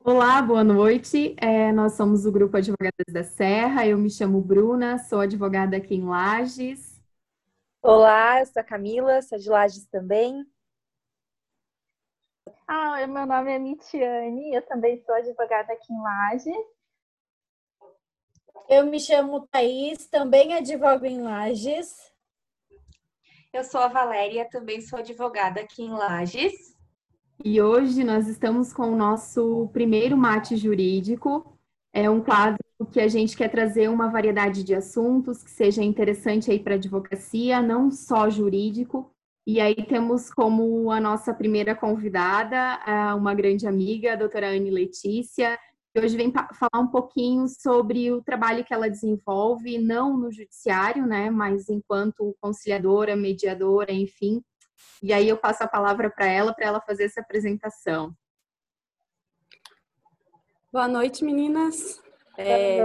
Olá, boa noite. É, nós somos o Grupo Advogadas da Serra. Eu me chamo Bruna, sou advogada aqui em Lages. Olá, eu sou a Camila, sou de Lages também. Ah, meu nome é Mitiane, eu também sou advogada aqui em Lages. Eu me chamo Thaís, também advogo em Lages. Eu sou a Valéria, também sou advogada aqui em Lages. E hoje nós estamos com o nosso primeiro mate jurídico. É um quadro que a gente quer trazer uma variedade de assuntos que seja interessante aí para a advocacia, não só jurídico. E aí temos como a nossa primeira convidada uma grande amiga, a doutora Anne Letícia, que hoje vem falar um pouquinho sobre o trabalho que ela desenvolve, não no judiciário, né, mas enquanto conciliadora, mediadora, enfim, e aí eu passo a palavra para ela, para ela fazer essa apresentação. Boa noite, meninas. É,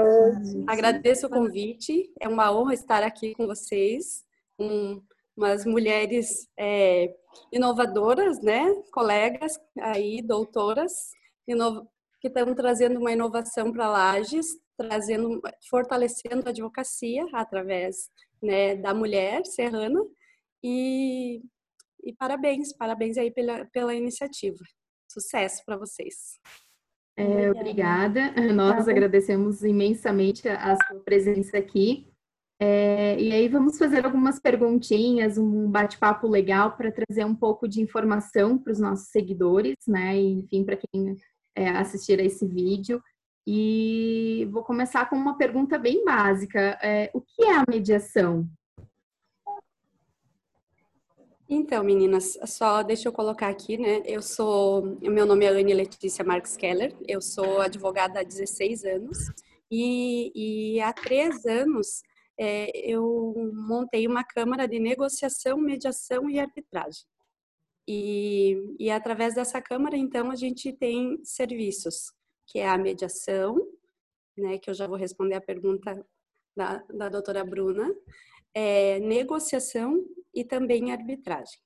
agradeço o convite. É uma honra estar aqui com vocês, com umas mulheres é, inovadoras, né? Colegas aí, doutoras, que estão trazendo uma inovação para Lages, trazendo, fortalecendo a advocacia através né, da mulher serrana e e parabéns, parabéns aí pela, pela iniciativa. Sucesso para vocês. É, obrigada. Nós tá agradecemos imensamente a sua presença aqui. É, e aí vamos fazer algumas perguntinhas, um bate-papo legal para trazer um pouco de informação para os nossos seguidores, né? E, enfim, para quem é, assistir a esse vídeo. E vou começar com uma pergunta bem básica. É, o que é a mediação? Então, meninas, só deixa eu colocar aqui, né? Eu sou, meu nome é Anne Letícia Marques Keller, eu sou advogada há 16 anos e, e há três anos é, eu montei uma câmara de negociação, mediação e arbitragem. E, e através dessa câmara, então, a gente tem serviços, que é a mediação, né? Que eu já vou responder a pergunta da, da doutora Bruna, é, negociação e também arbitragem.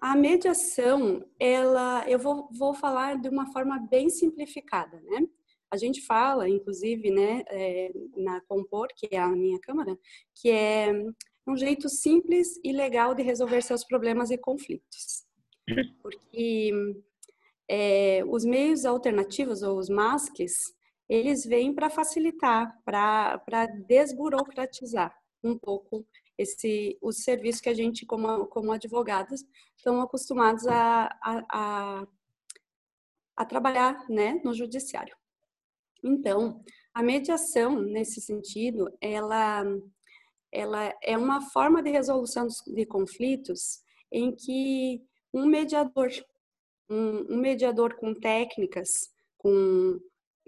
A mediação, ela, eu vou, vou falar de uma forma bem simplificada, né? A gente fala, inclusive, né, é, na Compor, que é a minha câmara, que é um jeito simples e legal de resolver seus problemas e conflitos. Porque é, os meios alternativos, ou os MASCs, eles vêm para facilitar, para desburocratizar um pouco esse o serviço que a gente como como advogadas estão acostumados a, a, a, a trabalhar né no judiciário. Então a mediação nesse sentido ela ela é uma forma de resolução de conflitos em que um mediador um, um mediador com técnicas com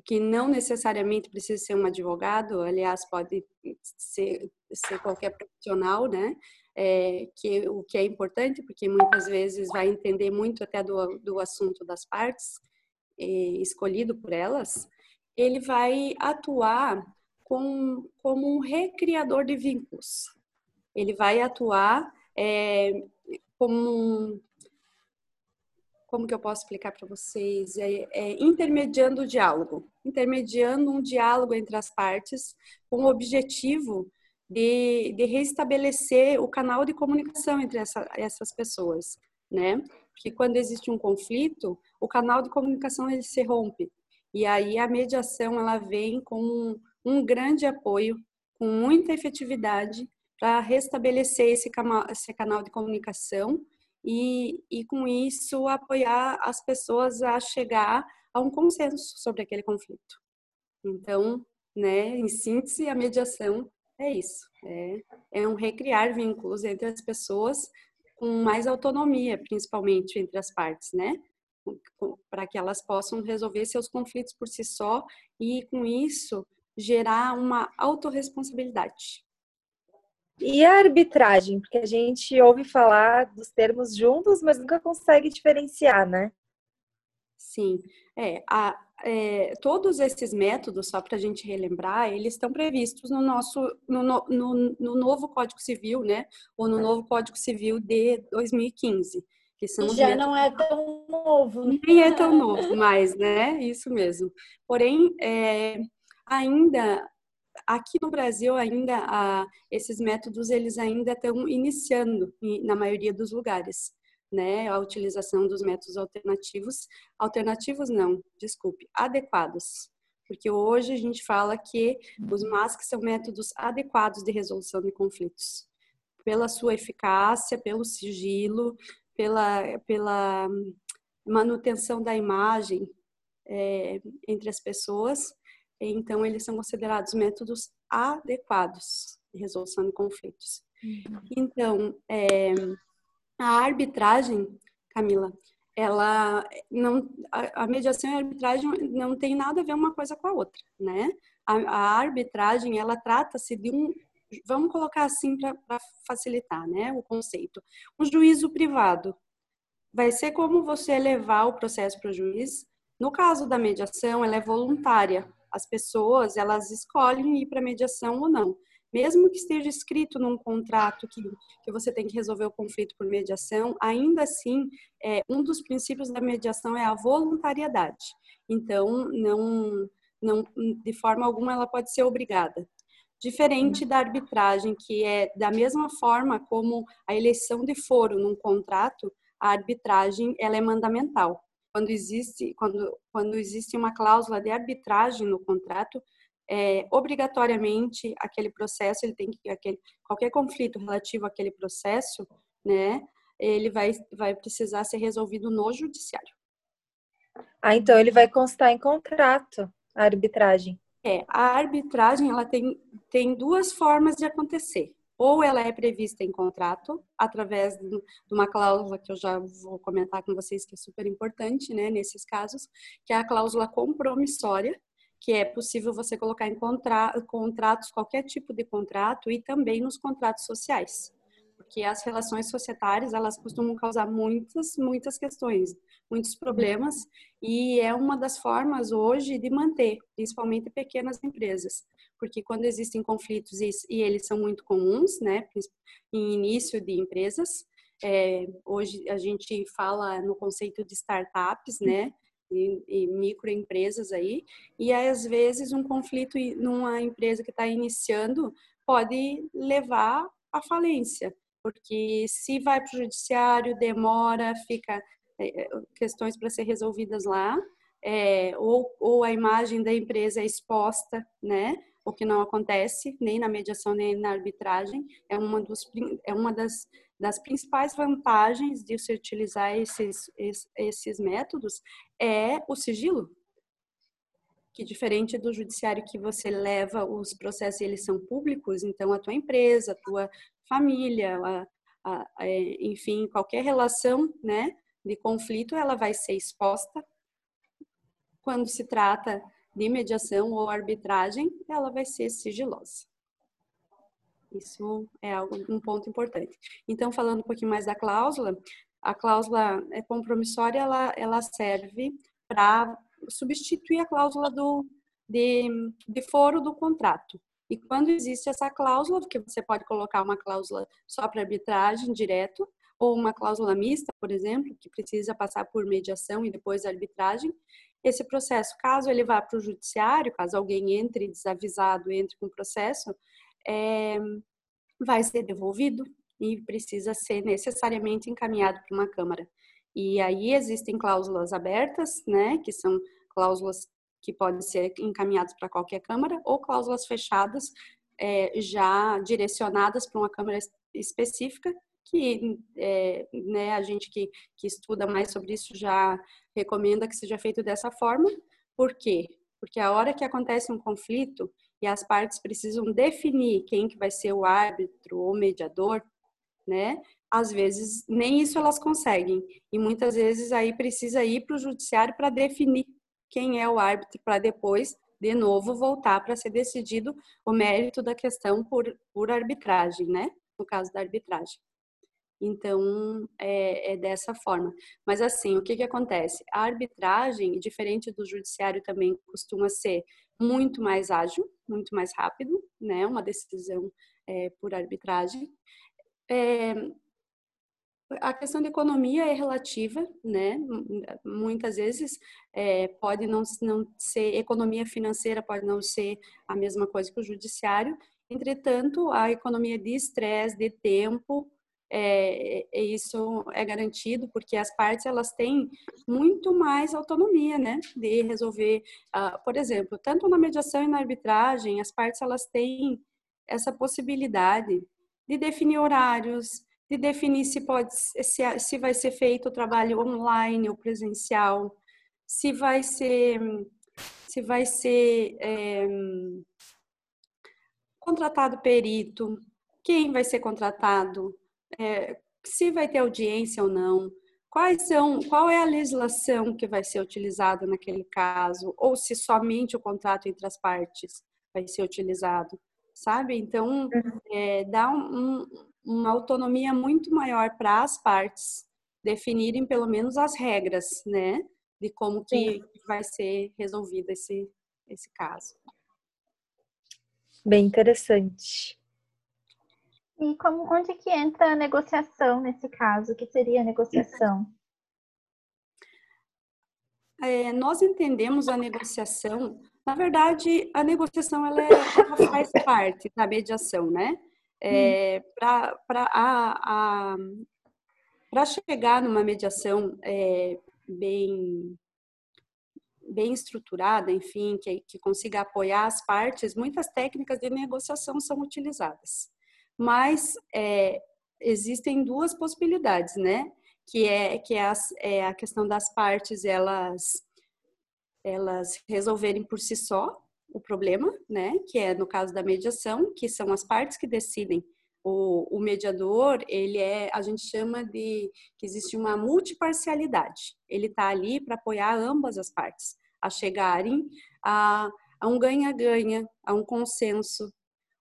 que não necessariamente precisa ser um advogado, aliás, pode ser, ser qualquer profissional, né? É, que o que é importante, porque muitas vezes vai entender muito até do, do assunto das partes, escolhido por elas, ele vai atuar com, como um recriador de vínculos. Ele vai atuar é, como um, como que eu posso explicar para vocês? É, é, intermediando o diálogo, intermediando um diálogo entre as partes com o objetivo de, de restabelecer o canal de comunicação entre essa, essas pessoas, né? Porque quando existe um conflito, o canal de comunicação ele se rompe e aí a mediação ela vem como um, um grande apoio, com muita efetividade para restabelecer esse esse canal de comunicação e, e com isso apoiar as pessoas a chegar a um consenso sobre aquele conflito. Então, né, em síntese, a mediação é isso, é, é um recriar vínculos entre as pessoas com mais autonomia, principalmente entre as partes, né? Para que elas possam resolver seus conflitos por si só e, com isso, gerar uma autorresponsabilidade. E a arbitragem? Porque a gente ouve falar dos termos juntos, mas nunca consegue diferenciar, né? Sim, é, a, é, todos esses métodos, só para a gente relembrar, eles estão previstos no nosso, no, no, no, novo Código Civil, né, ou no novo Código Civil de 2015. que são já métodos... não é tão novo. Né? Nem é tão novo mais, né? Isso mesmo. Porém, é, ainda aqui no Brasil ainda a, esses métodos eles ainda estão iniciando na maioria dos lugares, né? A utilização dos métodos alternativos, alternativos não, desculpe, adequados. Porque hoje a gente fala que os MASC são métodos adequados de resolução de conflitos. Pela sua eficácia, pelo sigilo, pela, pela manutenção da imagem é, entre as pessoas. Então, eles são considerados métodos adequados de resolução de conflitos. Uhum. Então, é, a arbitragem, Camila, ela não, a, a, mediação e a arbitragem não tem nada a ver uma coisa com a outra, né? A, a arbitragem, ela trata-se de um, vamos colocar assim para facilitar, né, o conceito. Um juízo privado vai ser como você levar o processo para o juiz. No caso da mediação, ela é voluntária. As pessoas, elas escolhem ir para mediação ou não. Mesmo que esteja escrito num contrato que, que você tem que resolver o conflito por mediação, ainda assim, é, um dos princípios da mediação é a voluntariedade. Então, não, não, de forma alguma ela pode ser obrigada. Diferente da arbitragem, que é da mesma forma como a eleição de foro num contrato, a arbitragem ela é mandamental. Quando existe, quando, quando existe uma cláusula de arbitragem no contrato, é, obrigatoriamente aquele processo ele tem que aquele, qualquer conflito relativo àquele processo, né, ele vai vai precisar ser resolvido no judiciário. Ah, então ele vai constar em contrato a arbitragem. É, a arbitragem ela tem, tem duas formas de acontecer. Ou ela é prevista em contrato, através de uma cláusula que eu já vou comentar com vocês, que é super importante, né, nesses casos, que é a cláusula compromissória, que é possível você colocar em contra, contratos, qualquer tipo de contrato, e também nos contratos sociais. Porque as relações societárias elas costumam causar muitas muitas questões muitos problemas e é uma das formas hoje de manter principalmente pequenas empresas porque quando existem conflitos e, eles são muito comuns né em início de empresas é, hoje a gente fala no conceito de startups né e, e microempresas aí e às vezes um conflito numa empresa que está iniciando pode levar à falência porque se vai para o judiciário, demora, fica questões para ser resolvidas lá, é, ou, ou a imagem da empresa é exposta, né? O que não acontece nem na mediação nem na arbitragem é uma, dos, é uma das, das principais vantagens de se utilizar esses, esses, métodos é o sigilo, que diferente do judiciário que você leva os processos eles são públicos, então a tua empresa, a tua família, a, a, a, enfim, qualquer relação, né, de conflito, ela vai ser exposta. Quando se trata de mediação ou arbitragem, ela vai ser sigilosa. Isso é algo, um ponto importante. Então, falando um pouquinho mais da cláusula, a cláusula é compromissória, ela, ela serve para substituir a cláusula do, de, de foro do contrato. E quando existe essa cláusula, porque você pode colocar uma cláusula só para arbitragem direto, ou uma cláusula mista, por exemplo, que precisa passar por mediação e depois arbitragem, esse processo, caso ele vá para o judiciário, caso alguém entre desavisado, entre com o processo, é, vai ser devolvido e precisa ser necessariamente encaminhado para uma Câmara. E aí existem cláusulas abertas, né, que são cláusulas que podem ser encaminhadas para qualquer Câmara, ou cláusulas fechadas é, já direcionadas para uma Câmara específica, que é, né, a gente que, que estuda mais sobre isso já recomenda que seja feito dessa forma. Por quê? Porque a hora que acontece um conflito e as partes precisam definir quem que vai ser o árbitro ou mediador, né? Às vezes nem isso elas conseguem e muitas vezes aí precisa ir para o judiciário para definir quem é o árbitro para depois, de novo, voltar para ser decidido o mérito da questão por, por arbitragem, né? No caso da arbitragem. Então, é, é, dessa forma. Mas, assim, o que, que acontece? A arbitragem, diferente do judiciário, também costuma ser muito mais ágil, muito mais rápido, né? Uma decisão é, por arbitragem. É, a questão da economia é relativa, né? Muitas vezes é, pode não, não ser, economia financeira pode não ser a mesma coisa que o judiciário, entretanto, a economia de estresse, de tempo, é, é, isso é garantido porque as partes elas têm muito mais autonomia, né, de resolver, uh, por exemplo, tanto na mediação e na arbitragem, as partes elas têm essa possibilidade de definir horários, de definir se pode se, se vai ser feito o trabalho online ou presencial, se vai ser se vai ser é, contratado perito, quem vai ser contratado, é, se vai ter audiência ou não, quais são, qual é a legislação que vai ser utilizada naquele caso, ou se somente o contrato entre as partes vai ser utilizado, sabe? Então, é, dá um, uma autonomia muito maior para as partes definirem pelo menos as regras, né, de como que vai ser resolvido esse esse caso. Bem interessante. E como, onde que entra a negociação nesse caso? O que seria a negociação? É, nós entendemos a negociação, na verdade, a negociação ela, é, ela faz parte da mediação, né? É, Para chegar numa mediação é, bem, bem estruturada, enfim, que, que consiga apoiar as partes, muitas técnicas de negociação são utilizadas. Mas é, existem duas possibilidades, né? Que é, que é, as, é a questão das partes elas, elas resolverem por si só, o problema, né? Que é no caso da mediação, que são as partes que decidem. O, o mediador, ele é, a gente chama de que existe uma multiparcialidade. Ele está ali para apoiar ambas as partes a chegarem a, a um ganha-ganha, a um consenso.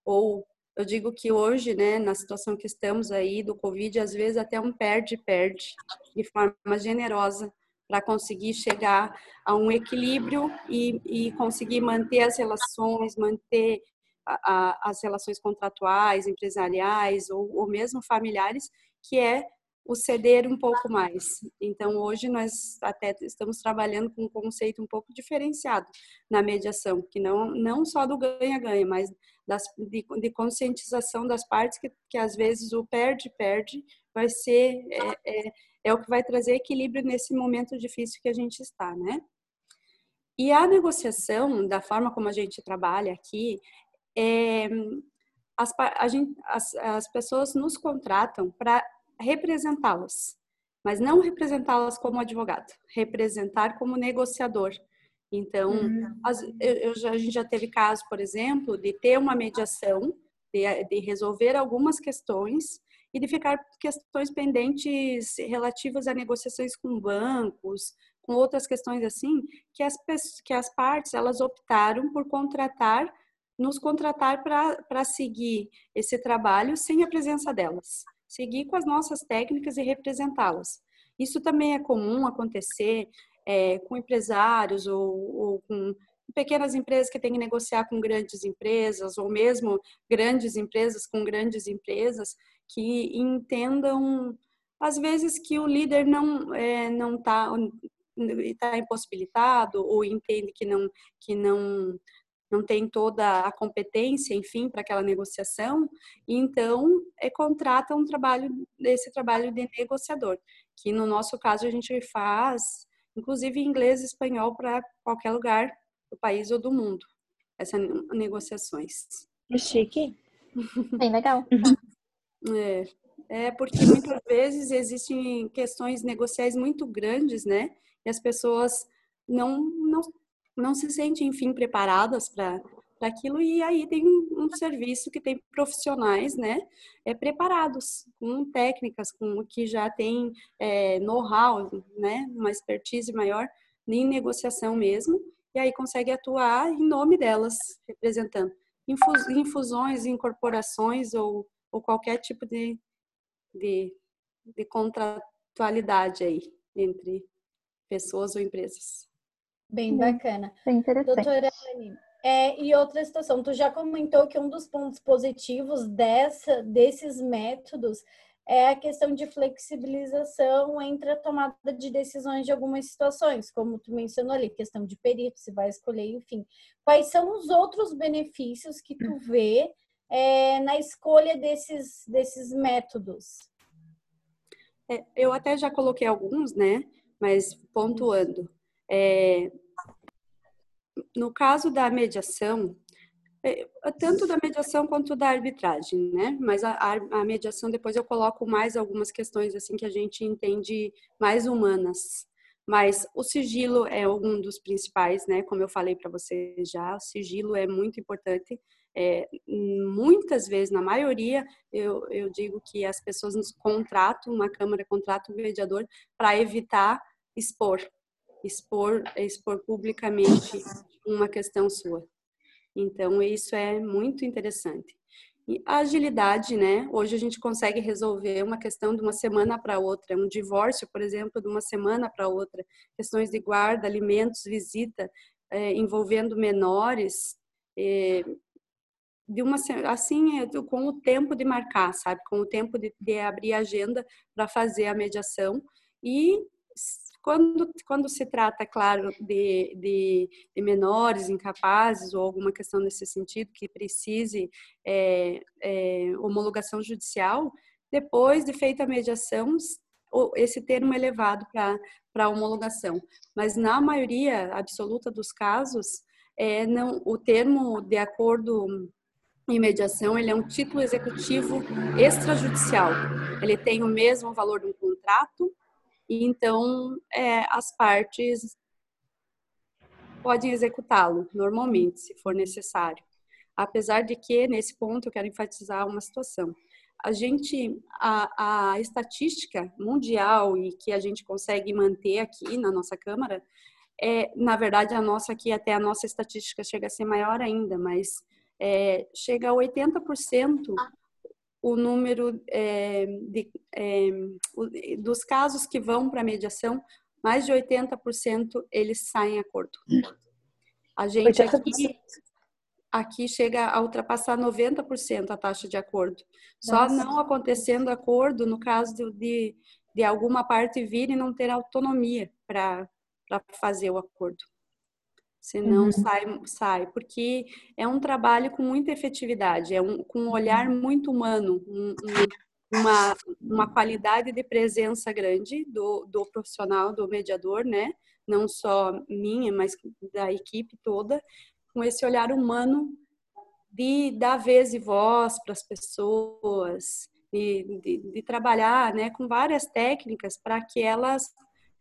Ou eu digo que hoje, né, na situação que estamos aí do Covid, às vezes até um perde-perde de forma generosa para conseguir chegar a um equilíbrio e, e conseguir manter as relações, manter a, a, as relações contratuais, empresariais ou, ou mesmo familiares, que é o ceder um pouco mais. Então, hoje nós até estamos trabalhando com um conceito um pouco diferenciado na mediação, que não, não só do ganha-ganha, mas das, de, de, conscientização das partes, que, que às vezes o perde-perde vai ser, é, é, é o que vai trazer equilíbrio nesse momento difícil que a gente está, né? E a negociação, da forma como a gente trabalha aqui, é, as, gente, as, as pessoas nos contratam para representá-las, mas não representá-las como advogado, representar como negociador. Então, uhum. as, eu, eu já, a gente já teve caso, por exemplo, de ter uma mediação, de, de resolver algumas questões e de ficar questões pendentes relativas a negociações com bancos, com outras questões assim, que as, que as partes elas optaram por contratar, nos contratar para seguir esse trabalho sem a presença delas, seguir com as nossas técnicas e representá-las. Isso também é comum acontecer é, com empresários ou, ou com pequenas empresas que têm que negociar com grandes empresas, ou mesmo grandes empresas com grandes empresas, que entendam, às vezes, que o líder não é, não está tá impossibilitado ou entende que não que não não tem toda a competência, enfim, para aquela negociação, então é, contrata um trabalho desse trabalho de negociador, que no nosso caso a gente faz, inclusive em inglês e espanhol para qualquer lugar do país ou do mundo, essas negociações. Que chique. Bem legal. É, é porque muitas vezes existem questões negociais muito grandes, né? E as pessoas não, não, não se sentem, enfim, preparadas para aquilo e aí tem um, um, serviço que tem profissionais, né, é, preparados com técnicas, com o que já tem é, know-how, né, uma expertise maior em negociação mesmo e aí consegue atuar em nome delas, representando infusões, incorporações ou, ou qualquer tipo de, de, de contratualidade aí entre pessoas ou empresas. Bem bacana. Bem interessante. Doutora Anne, é, e outra situação, tu já comentou que um dos pontos positivos dessa, desses métodos é a questão de flexibilização entre a tomada de decisões de algumas situações, como tu mencionou ali, questão de perito, se vai escolher, enfim. Quais são os outros benefícios que tu vê é, na escolha desses, desses métodos? É, eu até já coloquei alguns, né? Mas pontuando. É, no caso da mediação, é, tanto da mediação quanto da arbitragem, né? Mas a, a, mediação depois eu coloco mais algumas questões assim que a gente entende mais humanas. Mas o sigilo é um dos principais, né? Como eu falei para você já, o sigilo é muito importante. É, muitas vezes, na maioria, eu, eu digo que as pessoas nos contratam, uma câmara contrata um mediador para evitar expor, expor, expor publicamente uma questão sua. Então, isso é muito interessante. E a agilidade, né? Hoje a gente consegue resolver uma questão de uma semana para outra, um divórcio, por exemplo, de uma semana para outra, questões de guarda, alimentos, visita, é, envolvendo menores, é, de uma assim é, com o tempo de marcar, sabe, com o tempo de, de abrir a agenda para fazer a mediação e quando, quando se trata, claro, de, de, de, menores incapazes ou alguma questão nesse sentido que precise é, é, homologação judicial, depois de feita a mediação, esse termo é levado para homologação. Mas na maioria absoluta dos casos, é, não, o termo de acordo em mediação, ele é um título executivo extrajudicial. Ele tem o mesmo valor de um contrato, e então é, as partes podem executá-lo normalmente, se for necessário. Apesar de que, nesse ponto, eu quero enfatizar uma situação. A gente, a, a estatística mundial e que a gente consegue manter aqui na nossa Câmara, é, na verdade, a nossa aqui, até a nossa estatística chega a ser maior ainda, mas é, chega a 80% o número é, de, é, dos casos que vão para mediação, mais de 80% eles saem em acordo. A gente aqui, aqui chega a ultrapassar 90% a taxa de acordo. Só Nossa. não acontecendo acordo no caso de, de alguma parte vir e não ter autonomia para fazer o acordo senão uhum. sai, sai, porque é um trabalho com muita efetividade, é um, com um olhar muito humano, um, um, uma, uma qualidade de presença grande do, do profissional, do mediador, né? Não só minha, mas da equipe toda, com esse olhar humano de dar vez e voz para as pessoas, de, de, de, trabalhar né, com várias técnicas para que elas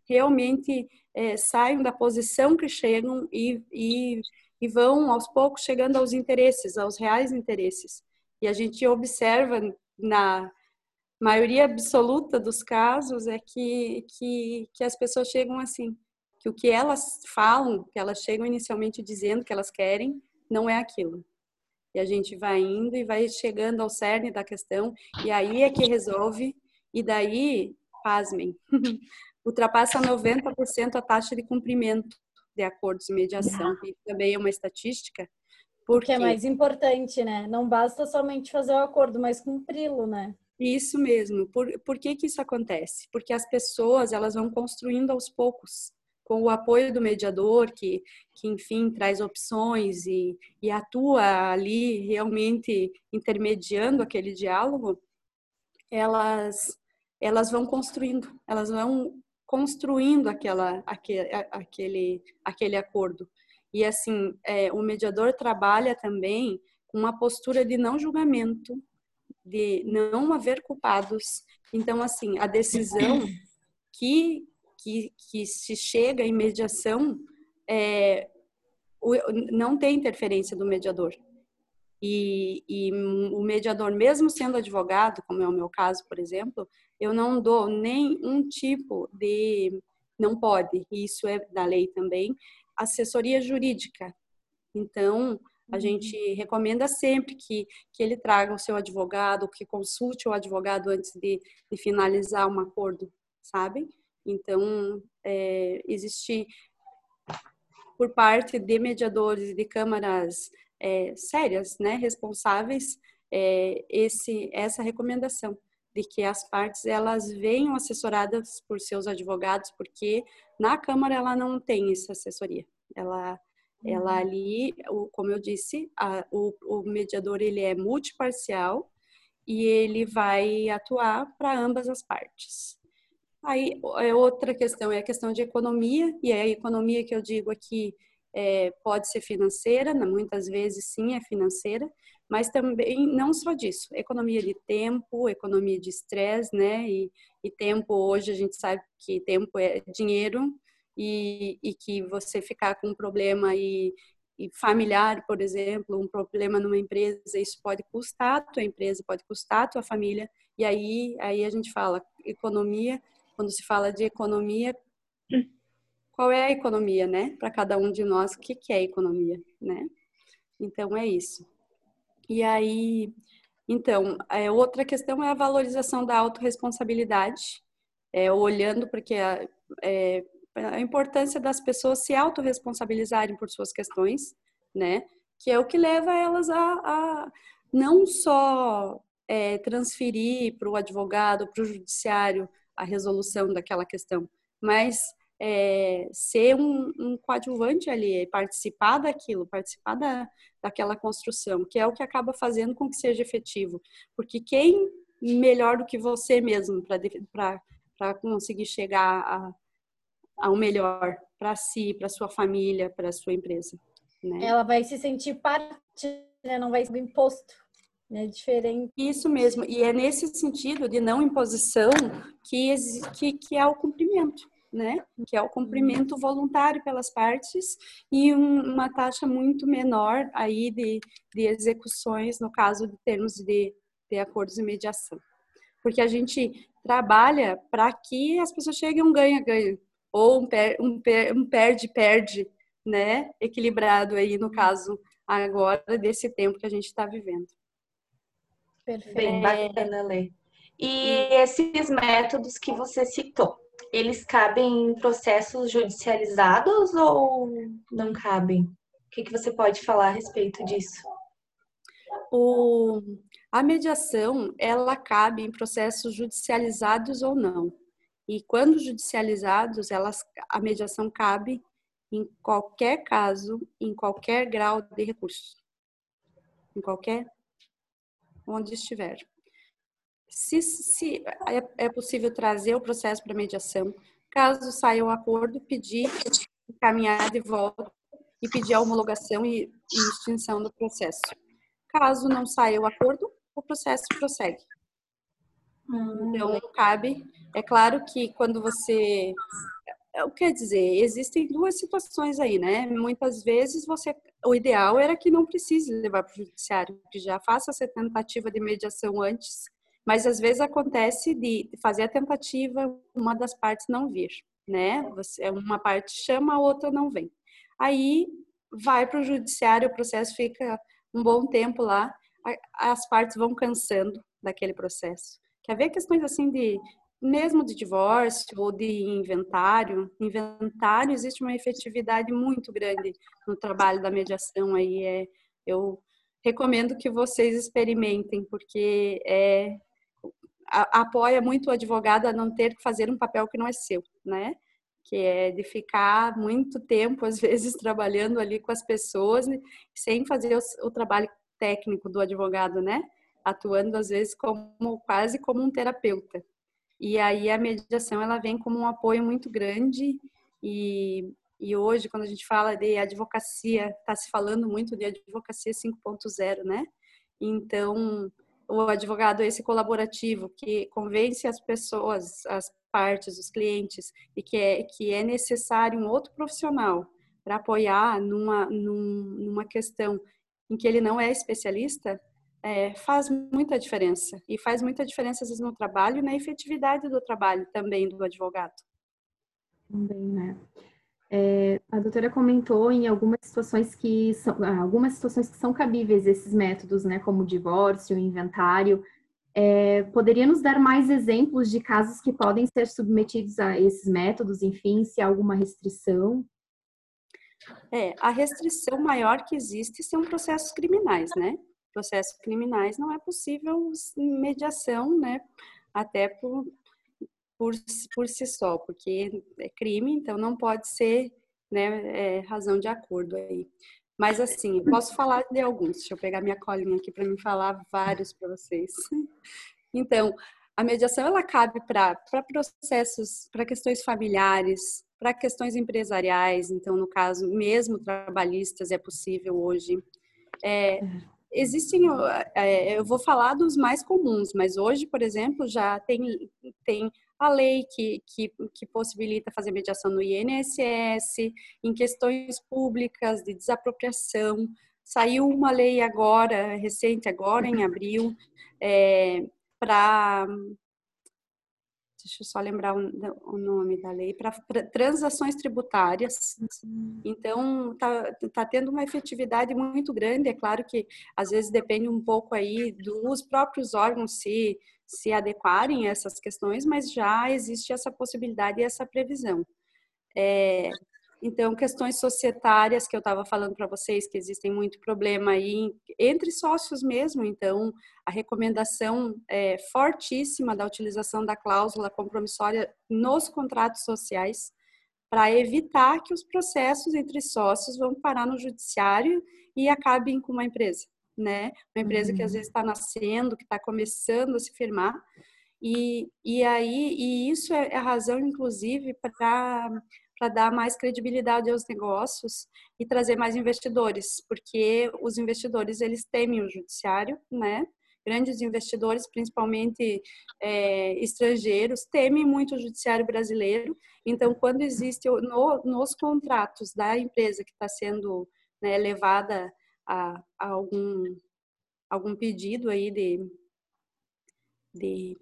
realmente é, saiam da posição que chegam e, e, e vão aos poucos chegando aos interesses, aos reais interesses. E a gente observa na maioria absoluta dos casos é que, que, que as pessoas chegam assim, que o que elas falam, que elas chegam inicialmente dizendo que elas querem, não é aquilo. E a gente vai indo e vai chegando ao cerne da questão, e aí é que resolve, e daí, pasmem, ultrapassa 90% a taxa de cumprimento de acordos de mediação, que também é uma estatística. Porque é mais importante, né? Não basta somente fazer o acordo, mas cumpri-lo, né? Isso mesmo. Por, por que, que isso acontece? Porque as pessoas elas vão construindo aos poucos, com o apoio do mediador, que, que enfim, traz opções e, e atua ali realmente intermediando aquele diálogo, elas, elas vão construindo, elas vão construindo aquela, aquele, aquele, aquele acordo. E assim, é, o mediador trabalha também com uma postura de não julgamento, de não haver culpados. Então, assim, a decisão que, que, que se chega em mediação é, não tem interferência do mediador. E, e, o mediador, mesmo sendo advogado, como é o meu caso, por exemplo, eu não dou nenhum tipo de, não pode, isso é da lei também, assessoria jurídica. Então, a uhum. gente recomenda sempre que, que ele traga o seu advogado, que consulte o advogado antes de, de finalizar um acordo, sabe? Então, é, existe, por parte de mediadores e de câmaras é, sérias, né, responsáveis, é, esse, essa recomendação de que as partes elas venham assessoradas por seus advogados, porque na Câmara ela não tem essa assessoria. Ela, ela uhum. ali, como eu disse, a, o, o mediador ele é multiparcial e ele vai atuar para ambas as partes. Aí, é outra questão é a questão de economia, e a economia que eu digo aqui é, pode ser financeira, muitas vezes sim é financeira, mas também não só disso, economia de tempo, economia de estresse, né? E, e, tempo hoje a gente sabe que tempo é dinheiro e, e que você ficar com um problema e, e, familiar, por exemplo, um problema numa empresa, isso pode custar a tua empresa, pode custar a tua família. E aí, aí a gente fala economia quando se fala de economia, qual é a economia, né? Para cada um de nós, o que, que é economia, né? Então, é isso. E aí, então, é, outra questão é a valorização da autorresponsabilidade, é, olhando porque a, é, a importância das pessoas se autorresponsabilizarem por suas questões, né? Que é o que leva elas a, a não só é, transferir para o advogado, para o judiciário, a resolução daquela questão, mas é, ser um, um, coadjuvante ali, participar daquilo, participar da, daquela construção, que é o que acaba fazendo com que seja efetivo. Porque quem melhor do que você mesmo para conseguir chegar a, ao melhor para si, para sua família, para sua empresa? Né? Ela vai se sentir parte, né? não vai ser imposto. É diferente. Isso mesmo, e é nesse sentido de não imposição que, que, que é o cumprimento, né? Que é o cumprimento voluntário pelas partes e um, uma taxa muito menor aí de, de execuções no caso de termos de, de acordos de mediação. Porque a gente trabalha para que as pessoas cheguem a um ganha-ganha ou um perde-perde, um, um né? Equilibrado aí no caso agora desse tempo que a gente está vivendo. Perfeito. Bem bacana, Lê. E esses métodos que você citou, eles cabem em processos judicializados ou não cabem? O que, que você pode falar a respeito disso? O, a mediação, ela cabe em processos judicializados ou não. E quando judicializados, elas, a mediação cabe em qualquer caso, em qualquer grau de recurso. Em qualquer onde estiver. Se, se é, é possível trazer o processo para mediação, caso saia o acordo, pedir, encaminhar de volta e pedir a homologação e, e extinção do processo. Caso não saia o acordo, o processo prossegue. Então, cabe. É claro que quando você. É, o que quer dizer? Existem duas situações aí, né? Muitas vezes você o ideal era que não precise levar para o judiciário, que já faça essa tentativa de mediação antes, mas às vezes acontece de fazer a tentativa, uma das partes não vir, né? Você, uma parte chama, a outra não vem. Aí vai para o judiciário, o processo fica um bom tempo lá, as partes vão cansando daquele processo. Quer ver questões assim de mesmo de divórcio ou de inventário, inventário existe uma efetividade muito grande no trabalho da mediação aí é eu recomendo que vocês experimentem porque é apoia muito o advogado a não ter que fazer um papel que não é seu, né? Que é de ficar muito tempo às vezes trabalhando ali com as pessoas sem fazer o, o trabalho técnico do advogado, né? Atuando às vezes como quase como um terapeuta. E aí a mediação ela vem como um apoio muito grande e, e hoje quando a gente fala de advocacia, está se falando muito de advocacia 5.0, né? Então, o advogado é esse colaborativo que convence as pessoas, as partes, os clientes, e que é, que é necessário um outro profissional para apoiar numa, numa questão em que ele não é especialista, é, faz muita diferença. E faz muita diferença, às vezes, no trabalho e na efetividade do trabalho também do advogado. Também, né? É, a doutora comentou em algumas situações que são ah, algumas situações que são cabíveis esses métodos, né, como divórcio, inventário. É, poderia nos dar mais exemplos de casos que podem ser submetidos a esses métodos, enfim, se há alguma restrição? É, a restrição maior que existe são processos criminais, né? processos criminais não é possível mediação, né? até por, por, por si só, porque é crime, então não pode ser né, é, razão de acordo aí. Mas assim, eu posso falar de alguns. Deixa eu pegar minha colinha aqui para me falar vários para vocês. Então, a mediação ela cabe para processos, para questões familiares, para questões empresariais. Então, no caso, mesmo trabalhistas é possível hoje. É, existem, é, eu vou falar dos mais comuns, mas hoje, por exemplo, já tem, tem a lei que, que, que, possibilita fazer mediação no INSS, em questões públicas de desapropriação. Saiu uma lei agora, recente, agora em abril, é, para deixa eu só lembrar o, nome da lei, para transações tributárias. Então, está tá tendo uma efetividade muito grande. É claro que, às vezes, depende um pouco aí dos próprios órgãos se, se adequarem a essas questões, mas já existe essa possibilidade e essa previsão. É, então, questões societárias que eu estava falando para vocês, que existem muito problema aí entre sócios mesmo. Então, a recomendação é fortíssima da utilização da cláusula compromissória nos contratos sociais para evitar que os processos entre sócios vão parar no judiciário e acabem com uma empresa, né? Uma empresa uhum. que às uhum. vezes está nascendo, que está começando a se firmar. E, e aí, e isso é a razão, inclusive, para para dar mais credibilidade aos negócios e trazer mais investidores, porque os investidores eles temem o judiciário, né? Grandes investidores, principalmente é, estrangeiros, temem muito o judiciário brasileiro. Então, quando existe no, nos contratos da empresa que está sendo né, levada a, a, algum algum pedido aí de, de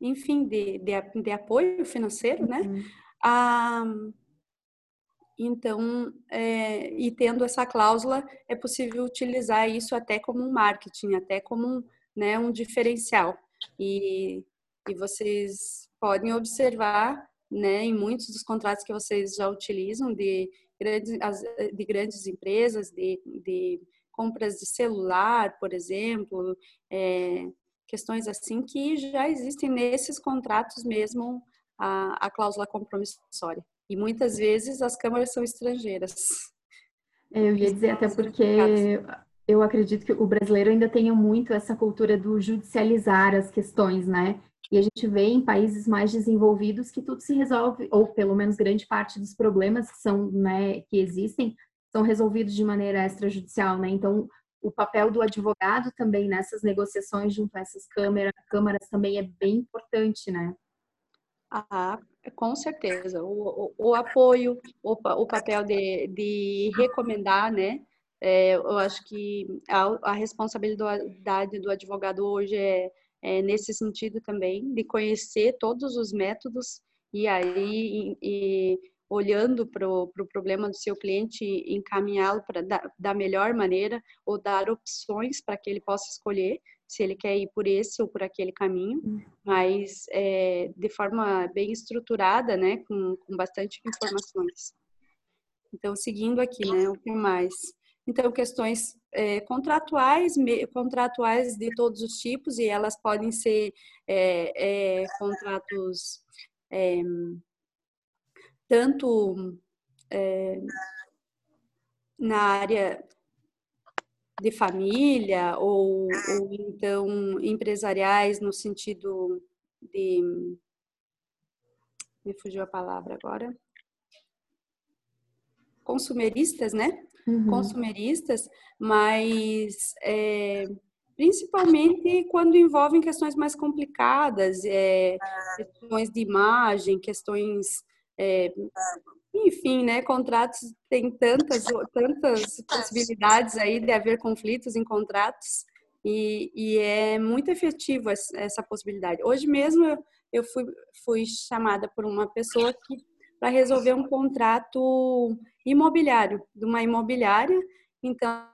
enfim, de, de, de apoio financeiro, né? Uhum. Ah, então, é, e tendo essa cláusula, é possível utilizar isso até como um marketing, até como um, né, um diferencial. E, e vocês podem observar, né, em muitos dos contratos que vocês já utilizam de grandes, de grandes empresas, de, de compras de celular, por exemplo, é, questões assim que já existem nesses contratos mesmo a, a cláusula compromissória. E muitas vezes as câmaras são estrangeiras. É, eu ia dizer até porque eu acredito que o brasileiro ainda tenha muito essa cultura do judicializar as questões, né? E a gente vê em países mais desenvolvidos que tudo se resolve, ou pelo menos grande parte dos problemas que são, né, que existem, são resolvidos de maneira extrajudicial, né? Então, o papel do advogado também nessas negociações junto a essas câmeras, câmaras também é bem importante, né? Ah, com certeza. O, o, o apoio, o, o papel de, de recomendar, né? É, eu acho que a, a, responsabilidade do advogado hoje é, é, nesse sentido também, de conhecer todos os métodos e aí e, e olhando para o pro problema do seu cliente, encaminhá-lo para da, da melhor maneira ou dar opções para que ele possa escolher se ele quer ir por esse ou por aquele caminho, hum. mas é, de forma bem estruturada, né, com, com bastante informações. Então, seguindo aqui, né, o que mais? Então, questões é, contratuais, me, contratuais de todos os tipos, e elas podem ser é, é contratos é, tanto é, na área de família ou, ou então empresariais no sentido de me fugiu a palavra agora consumeristas, né? Uhum. Consumeristas, mas é, principalmente quando envolvem questões mais complicadas, é, questões de imagem, questões é, enfim, né, contratos têm tantas, tantas possibilidades aí de haver conflitos em contratos e, e é muito efetivo essa possibilidade. Hoje mesmo eu, eu fui, fui chamada por uma pessoa que para resolver um contrato imobiliário, de uma imobiliária, então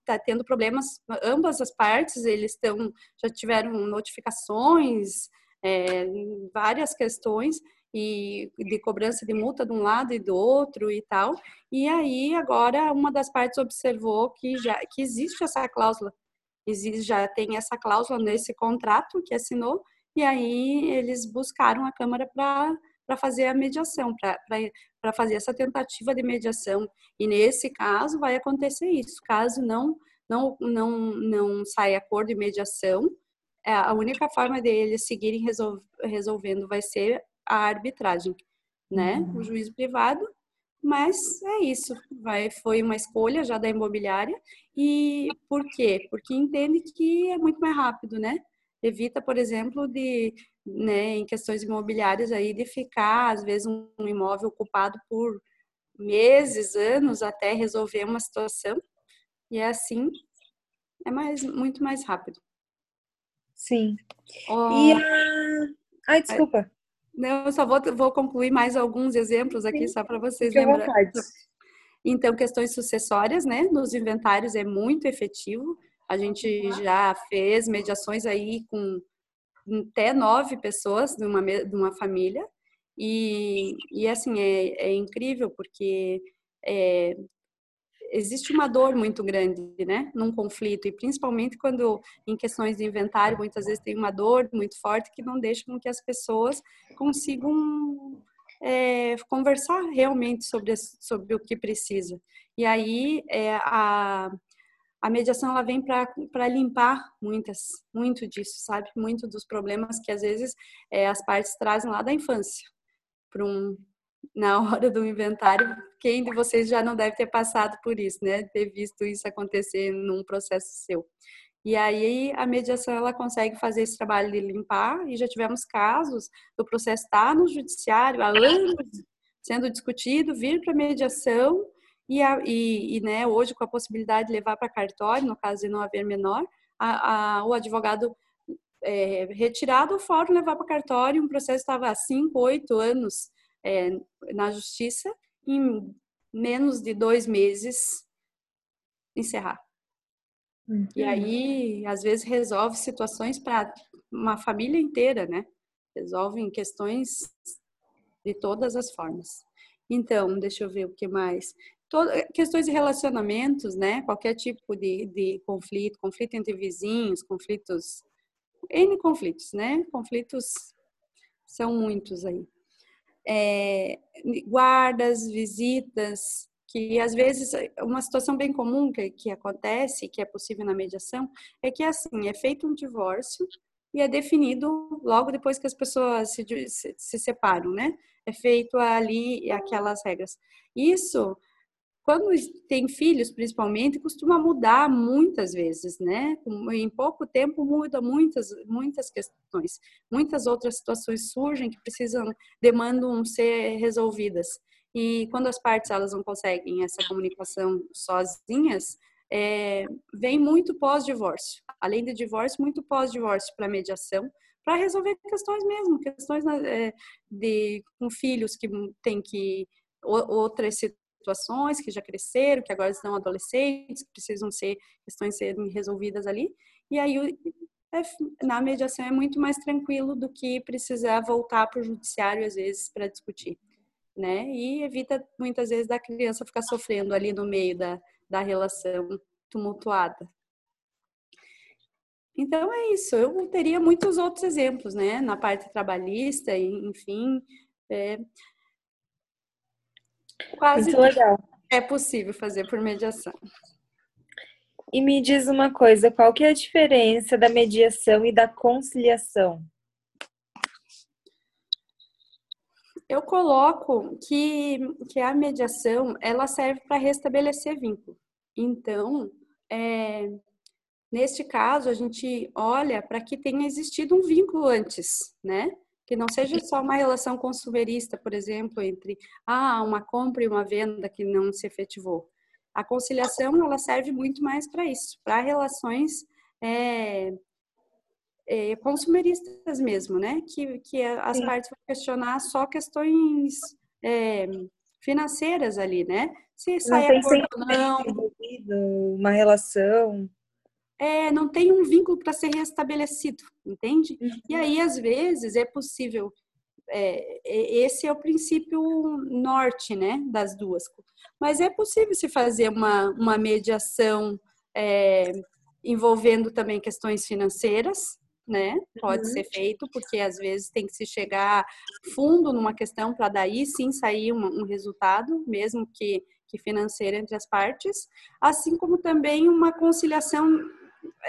está tendo problemas, ambas as partes, eles estão, já tiveram notificações, é, várias questões, e de cobrança de multa de um lado e do outro e tal. E aí agora uma das partes observou que já que existe essa cláusula existe, já tem essa cláusula nesse contrato que assinou, e aí eles buscaram a Câmara para fazer a mediação, para fazer essa tentativa de mediação. E nesse caso vai acontecer isso. Caso não não não não saia acordo de mediação, é, a única forma deles seguirem resolvendo vai ser a arbitragem, né? Uhum. O juízo privado mas é isso, vai, foi uma escolha já da imobiliária. E por quê? Porque entende que é muito mais rápido, né? Evita, por exemplo, de, né, em questões imobiliárias aí, de ficar, às vezes, um imóvel ocupado por meses, anos, até resolver uma situação. E é assim, é mais, muito mais rápido. Sim. Oh, e a... Ai, desculpa. Não, eu só vou, vou concluir mais alguns exemplos aqui, Sim, só para vocês lembrarem. Então, questões sucessórias, né? Nos inventários é muito efetivo. A gente já fez mediações aí com até nove pessoas de uma, de uma família. E, e assim, é, é incrível, porque é, existe uma dor muito grande, né, num conflito e principalmente quando em questões de inventário muitas vezes tem uma dor muito forte que não deixa com que as pessoas consigam é, conversar realmente sobre sobre o que precisa. E aí é, a a mediação ela vem para limpar muitas muito disso, sabe, muito dos problemas que às vezes é, as partes trazem lá da infância para um na hora do inventário, quem de vocês já não deve ter passado por isso, né? Ter visto isso acontecer num processo seu. E aí a mediação ela consegue fazer esse trabalho de limpar e já tivemos casos do processo estar no judiciário há anos sendo discutido, vir para mediação e, a, e, e, né, hoje com a possibilidade de levar para cartório, no caso de não haver menor, a, a, o advogado é, retirado do fórum levar para cartório, um processo estava há cinco, oito anos é, na justiça, em menos de dois meses encerrar. Uhum. E aí, às vezes, resolve situações para uma família inteira, né? Resolvem questões de todas as formas. Então, deixa eu ver o que mais. Todo, questões de relacionamentos, né? Qualquer tipo de, de conflito, conflito entre vizinhos, conflitos, N conflitos, né? Conflitos são muitos aí é, guardas, visitas, que às vezes uma situação bem comum que, que acontece, que é possível na mediação, é que assim, é feito um divórcio e é definido logo depois que as pessoas se, se, se separam, né? É feito ali aquelas regras. Isso quando tem filhos, principalmente, costuma mudar muitas vezes, né? Em pouco tempo muda muitas, muitas questões. Muitas outras situações surgem que precisam, demandam ser resolvidas. E quando as partes elas não conseguem essa comunicação sozinhas, é, vem muito pós-divórcio. Além de divórcio, muito pós-divórcio para mediação, para resolver questões mesmo, questões é, de com filhos que tem que outras situações que já cresceram, que agora estão adolescentes, que precisam ser questões serem resolvidas ali. E aí é, na mediação é muito mais tranquilo do que precisar voltar para o judiciário às vezes para discutir, né? E evita muitas vezes da criança ficar sofrendo ali no meio da, da relação tumultuada. Então é isso. Eu teria muitos outros exemplos, né? Na parte trabalhista, enfim. É, Quase Muito legal. É possível fazer por mediação. E me diz uma coisa, qual que é a diferença da mediação e da conciliação? Eu coloco que, que a mediação ela serve para restabelecer vínculo. Então, é, neste caso, a gente olha para que tenha existido um vínculo antes, né? Que não seja só uma relação consumerista, por exemplo, entre ah, uma compra e uma venda que não se efetivou. A conciliação ela serve muito mais para isso, para relações é, é, consumeristas mesmo, né? Que, que as Sim. partes vão questionar só questões é, financeiras ali, né? Se sai acordo ou não. Uma relação é, não tem um vínculo para ser restabelecido, entende? Uhum. E aí, às vezes, é possível. É, esse é o princípio norte, né, das duas. Mas é possível se fazer uma, uma mediação é, envolvendo também questões financeiras, né? Pode Uhum. ser feito, porque às vezes tem que se chegar fundo numa questão para daí sim sair um, um resultado, mesmo que, que financeiro entre as partes, assim como também uma conciliação,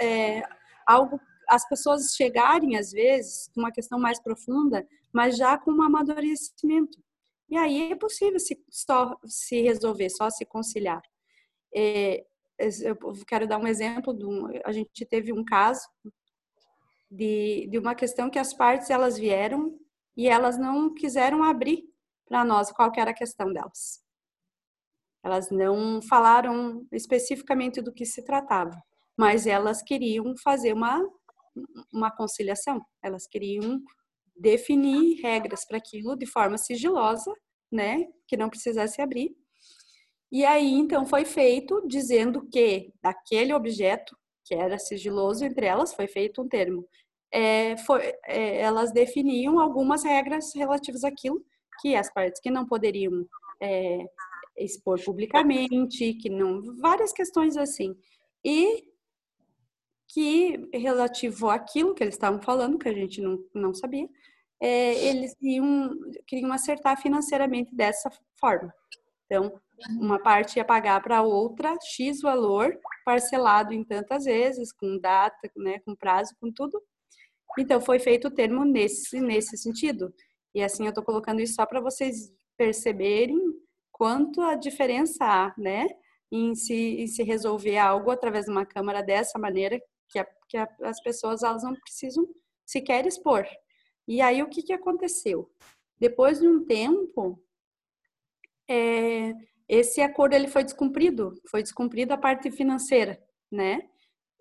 é, algo as pessoas chegarem às vezes com uma questão mais profunda, mas já com um amadurecimento. E aí é possível se, só se resolver, só se conciliar. É, eu quero dar um exemplo, de um, a gente teve um caso de, de uma questão que as partes elas vieram e elas não quiseram abrir para nós qual era a questão delas. Elas não falaram especificamente do que se tratava, mas elas queriam fazer uma uma conciliação. Elas queriam definir regras para aquilo de forma sigilosa, né, que não precisasse abrir. E aí então foi feito dizendo que daquele objeto que era sigiloso entre elas foi feito um termo. É, foi, é, elas definiam algumas regras relativas àquilo que as partes que não poderiam é, expor publicamente, que não várias questões assim. E que relativo àquilo que eles estavam falando, que a gente não, não sabia, é, eles iam, queriam acertar financeiramente dessa forma. Então, uma parte ia pagar para a outra X valor, parcelado em tantas vezes, com data, né, com prazo, com tudo. Então, foi feito o termo nesse, nesse sentido. E assim, eu estou colocando isso só para vocês perceberem quanto a diferença há, né, em se, em se resolver algo através de uma câmara dessa maneira, que, a, que a, as pessoas elas não precisam sequer expor. E aí o que, que aconteceu? Depois de um tempo, é, esse acordo ele foi descumprido, foi descumprida a parte financeira, né,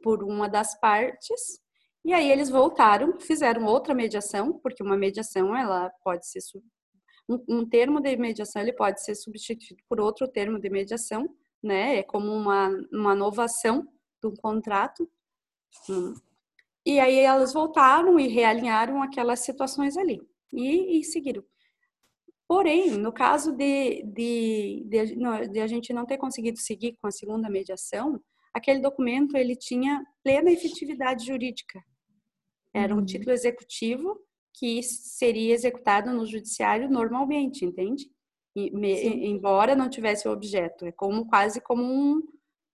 por uma das partes. E aí eles voltaram, fizeram outra mediação, porque uma mediação ela pode ser um, um termo de mediação ele pode ser substituído por outro termo de mediação, né? É como uma uma novação um contrato. Hum. E aí elas voltaram e realinharam aquelas situações ali e, e seguiram. Porém, no caso de, de, de, de, a gente não ter conseguido seguir com a segunda mediação, aquele documento ele tinha plena efetividade jurídica. Era um uhum. título executivo que seria executado no judiciário normalmente, entende? E, me, embora não tivesse o objeto, é como quase como um,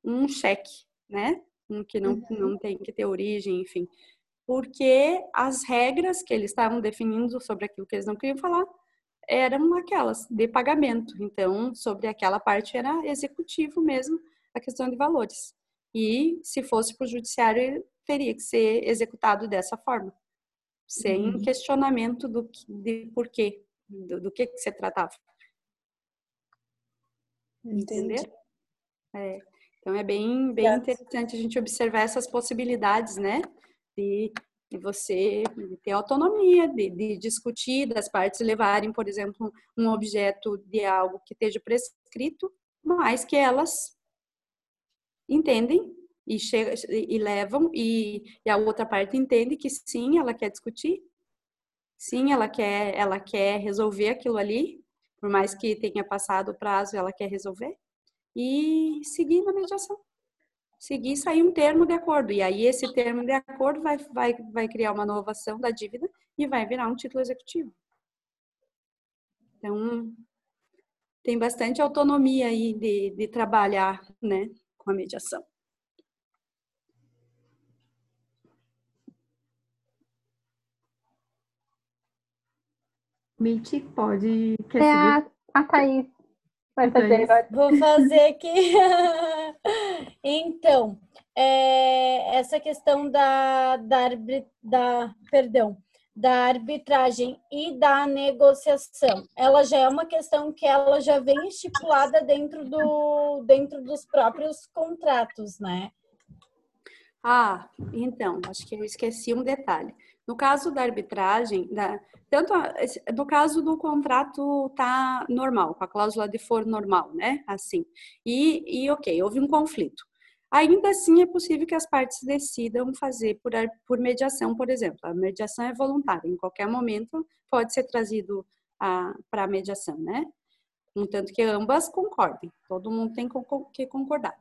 um cheque, né? Que não, uhum. não tem que ter origem, enfim. Porque as regras que eles estavam definindo sobre aquilo que eles não queriam falar eram aquelas de pagamento. Então, sobre aquela parte era executivo mesmo a questão de valores. E se fosse para o judiciário, teria que ser executado dessa forma, sem uhum. questionamento do de porquê, do, do que, que se tratava. Entender? É. Então é bem, bem interessante a gente observar essas possibilidades, né? De, de você ter autonomia, de, de, discutir, das partes levarem, por exemplo, um objeto de algo que esteja prescrito, mas que elas entendem e, chega, e levam, e, e a outra parte entende que sim, ela quer discutir, sim, ela quer, ela quer resolver aquilo ali, por mais que tenha passado o prazo, ela quer resolver, e seguir na mediação. Seguir sair um termo de acordo. E aí, esse termo de acordo vai, vai, vai criar uma inovação da dívida e vai virar um título executivo. Então, tem bastante autonomia aí de, de trabalhar né, com a mediação. Mitch, pode. Quer é a, a Thaís. Vai fazer agora. Vou fazer aqui. então, é, essa questão da, da, da, perdão, da arbitragem e da negociação, ela já é uma questão que ela já vem estipulada dentro, do, dentro dos próprios contratos, né? Ah, então, acho que eu esqueci um detalhe. No caso da arbitragem, da, tanto no caso do contrato tá normal, com a cláusula de for normal, né? Assim. E, e ok, houve um conflito. Ainda assim é possível que as partes decidam fazer por, por mediação, por exemplo. A mediação é voluntária, em qualquer momento pode ser trazido para a mediação, né? Contanto que ambas concordem, todo mundo tem que concordar.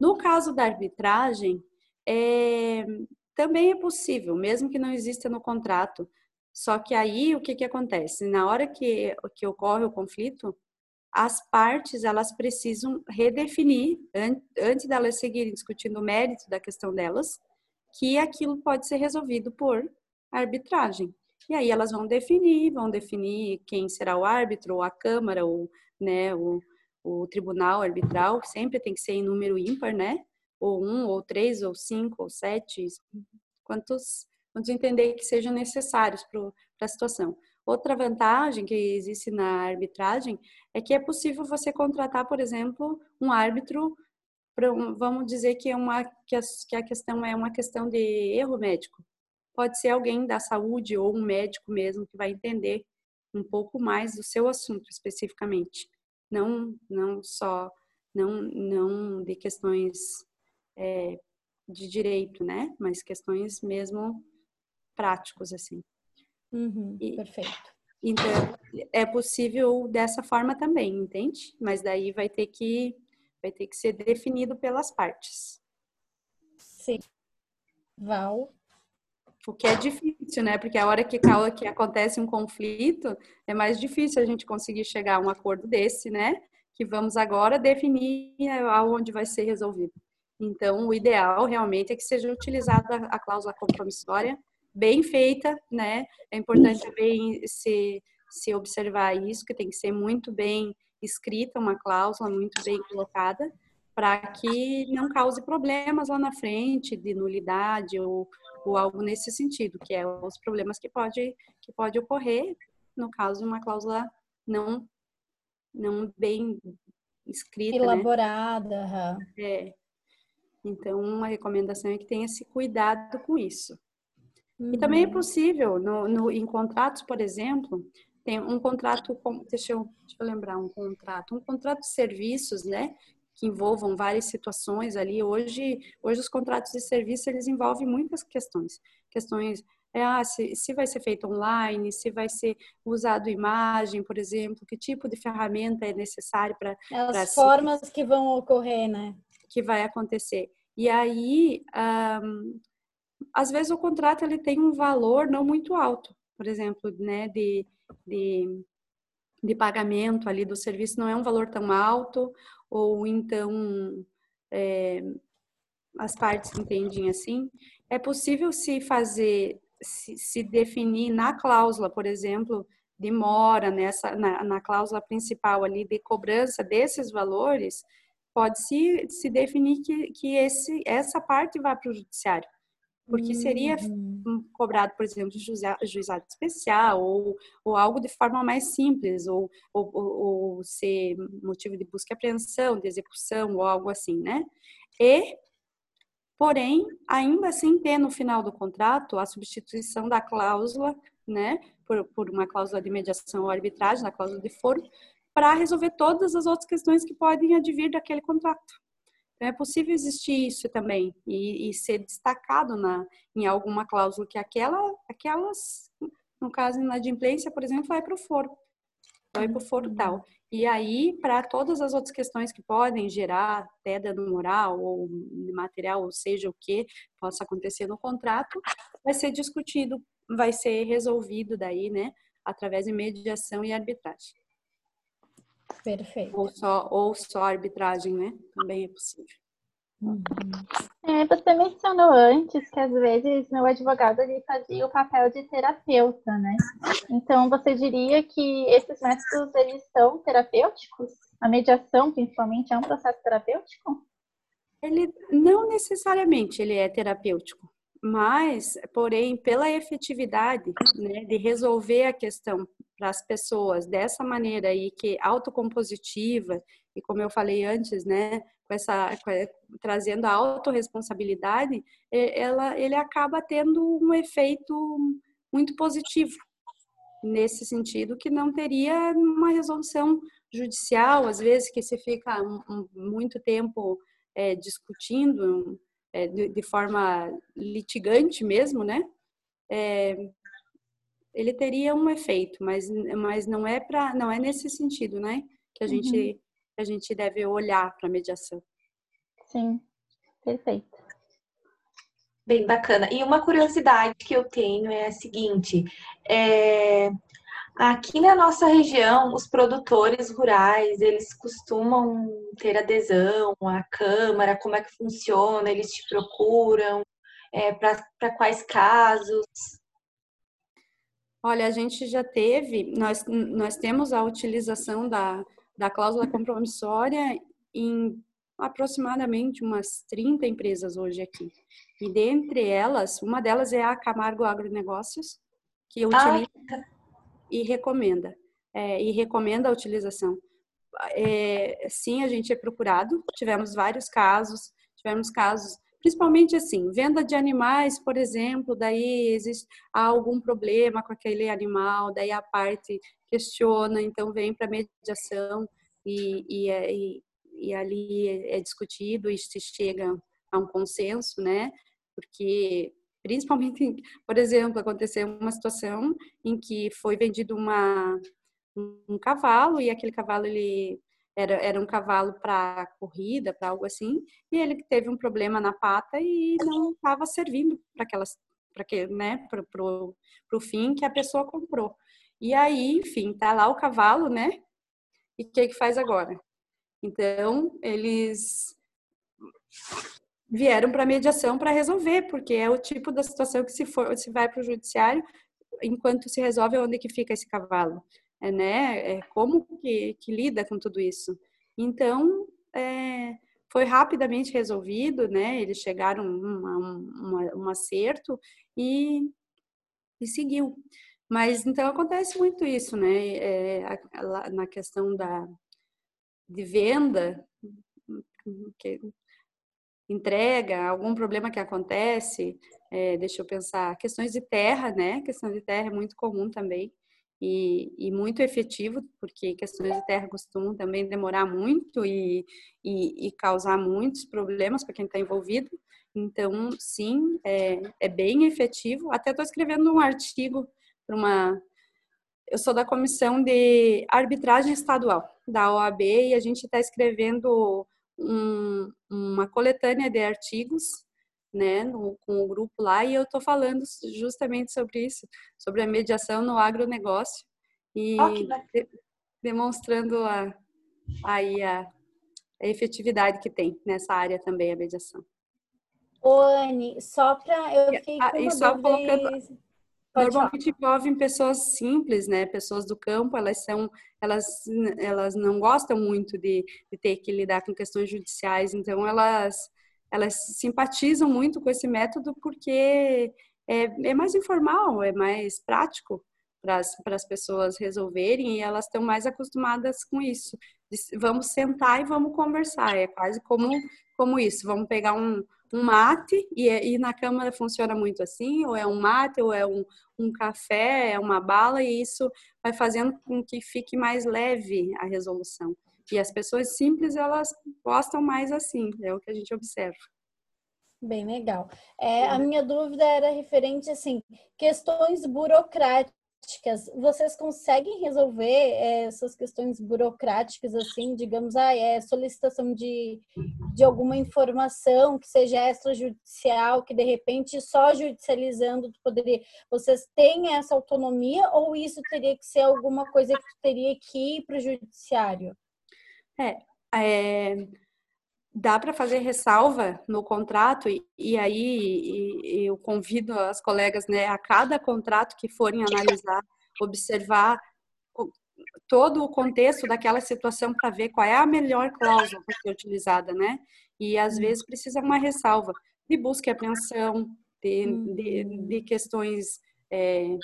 No caso da arbitragem, é, também é possível, mesmo que não exista no contrato. Só que aí o que, que acontece? Na hora que, que ocorre o conflito, as partes elas precisam redefinir, antes delas seguirem discutindo o mérito da questão delas, que aquilo pode ser resolvido por arbitragem. E aí elas vão definir, vão definir quem será o árbitro, ou a Câmara, ou né, o, o tribunal arbitral, sempre tem que ser em número ímpar, né? Ou um, ou três, ou cinco, ou sete, quantos, quantos entender que sejam necessários para a situação. Outra vantagem que existe na arbitragem é que é possível você contratar, por exemplo, um árbitro, um, vamos dizer que, é uma, que, a, que a questão é uma questão de erro médico. Pode ser alguém da saúde ou um médico mesmo que vai entender um pouco mais do seu assunto especificamente, não não só não não de questões é, de direito, né? Mas questões mesmo práticos assim. Uhum, e, perfeito. Então, é possível dessa forma também, entende? Mas daí vai ter que vai ter que ser definido pelas partes. Sim. Val. O que é difícil, né? Porque a hora que, que acontece um conflito, é mais difícil a gente conseguir chegar a um acordo desse, né? Que vamos agora definir aonde vai ser resolvido. Então, o ideal realmente é que seja utilizada a cláusula compromissória bem feita, né? É importante também se, se observar isso, que tem que ser muito bem escrita, uma cláusula muito bem colocada, para que não cause problemas lá na frente de nulidade ou, ou algo nesse sentido, que é os problemas que pode, que pode ocorrer no caso de uma cláusula não, não bem escrita. Né? Elaborada. Né? É. Então, a recomendação é que tenha esse cuidado com isso. Uhum. E também é possível, no, no, em contratos, por exemplo, tem um contrato, com, deixa, eu, deixa eu lembrar, um contrato, um contrato de serviços, né, que envolvam várias situações ali. Hoje, hoje os contratos de serviço, eles envolvem muitas questões. Questões é, ah, se, se vai ser feito online, se vai ser usado imagem, por exemplo, que tipo de ferramenta é necessário para... As formas se, que vão ocorrer, né? Que vai acontecer. E aí, um, às vezes o contrato ele tem um valor não muito alto, por exemplo, né, de, de, de pagamento ali do serviço não é um valor tão alto, ou então é, as partes entendem assim. É possível se fazer, se, se definir na cláusula, por exemplo, de mora, nessa, na, na cláusula principal ali de cobrança desses valores, pode se, se definir que, que esse, essa parte vá para o judiciário porque seria uhum. cobrado, por exemplo, juizado especial ou, ou algo de forma mais simples, ou, ou, ou, ser motivo de busca e apreensão, de execução ou algo assim, né? E, porém, ainda assim ter no final do contrato a substituição da cláusula, né, por, por uma cláusula de mediação ou arbitragem, na cláusula de foro, para resolver todas as outras questões que podem advir daquele contrato. Então, é possível existir isso também e, e, ser destacado na, em alguma cláusula que aquela, aquelas, no caso, inadimplência, por exemplo, vai para o foro. Vai para o foro tal. E aí, para todas as outras questões que podem gerar até dano moral ou material, ou seja o que possa acontecer no contrato, vai ser discutido, vai ser resolvido daí, né, através de mediação e arbitragem. Perfeito. Ou só, ou só arbitragem, né? Também é possível. Uhum. É, você mencionou antes que às vezes meu advogado ele fazia o papel de terapeuta, né? Então você diria que esses métodos eles são terapêuticos? A mediação, principalmente, é um processo terapêutico? Ele não necessariamente ele é terapêutico, mas, porém, pela efetividade né, de resolver a questão para as pessoas dessa maneira aí que autocompositiva e como eu falei antes, né, com essa trazendo a autorresponsabilidade, ela ele acaba tendo um efeito muito positivo nesse sentido que não teria uma resolução judicial, às vezes que se fica muito tempo é, discutindo é, de, de, forma litigante mesmo, né? É, ele teria um efeito, mas, mas não é para não é nesse sentido, né? Que a uhum. gente a gente deve olhar para a mediação. Sim, perfeito. Bem bacana. E uma curiosidade que eu tenho é a seguinte: é, aqui na nossa região, os produtores rurais eles costumam ter adesão à Câmara, como é que funciona? Eles te procuram? É, Para quais casos? Olha, a gente já teve, nós, nós temos a utilização da, da cláusula compromissória em aproximadamente umas 30 empresas hoje aqui. E dentre elas, uma delas é a Camargo Agronegócios, que utiliza ah. E recomenda. É, e recomenda a utilização. É, sim, a gente é procurado, tivemos vários casos, tivemos casos, principalmente assim, venda de animais, por exemplo, daí existe há algum problema com aquele animal, daí a parte questiona, então vem para mediação e, e, é, e, e ali é, é discutido e se chega a um consenso, né? Porque principalmente, por exemplo, aconteceu uma situação em que foi vendido uma um cavalo e aquele cavalo ele era, era um cavalo para corrida, para algo assim, e ele teve um problema na pata e não estava servindo para aquelas para que, né, para o fim que a pessoa comprou. E aí, enfim, tá lá o cavalo, né? E o que que faz agora? Então, eles vieram para mediação para resolver, porque é o tipo da situação que se for, se vai para o judiciário, enquanto se resolve onde que fica esse cavalo, é, né? É, como que, que lida com tudo isso? Então, é, foi rapidamente resolvido, né? Eles chegaram a um, um acerto e, e seguiu. Mas então acontece muito isso, né? É, na questão da, de venda, que entrega, algum problema que acontece, é, deixa eu pensar, questões de terra, né? Questão de terra é muito comum também e, e muito efetivo, porque questões de terra costumam também demorar muito e, e, e causar muitos problemas para quem está envolvido. Então, sim, é, é bem efetivo. Até estou escrevendo um artigo para uma eu sou da comissão de arbitragem estadual da OAB e a gente está escrevendo um, uma coletânea de artigos, né, no, com o grupo lá e eu estou falando justamente sobre isso, sobre a mediação no agronegócio e oh, de, demonstrando a, aí a, a efetividade que tem nessa área também a mediação. Ô, Anne, só para eu fiquei ah, uma só colocando Normalmente envolvem pessoas simples, né? Pessoas do campo, elas são, elas, elas não gostam muito de, de ter que lidar com questões judiciais, então elas, elas simpatizam muito com esse método porque é, é mais informal, é mais prático para as pessoas resolverem e elas estão mais acostumadas com isso. Vamos sentar e vamos conversar, é quase como, como isso. Vamos pegar um, um mate, e, e, na Câmara funciona muito assim, ou é um mate, ou é um, um café, é uma bala, e isso vai fazendo com que fique mais leve a resolução. E as pessoas simples, elas gostam mais assim, é o que a gente observa. Bem legal. É, a minha dúvida era referente, assim, questões burocráticas burocráticas, vocês conseguem resolver é, essas questões burocráticas, assim, digamos, ah, é solicitação de, de alguma informação que seja extrajudicial, que de repente só judicializando poderia. Vocês têm essa autonomia ou isso teria que ser alguma coisa que teria que ir para o judiciário? É, é dá para fazer ressalva no contrato? E, e aí e, eu convido as colegas né a cada contrato que forem analisar observar todo o contexto daquela situação para ver qual é a melhor cláusula para ser utilizada né? E às vezes precisa uma ressalva de busca e apreensão de, de, de questões é,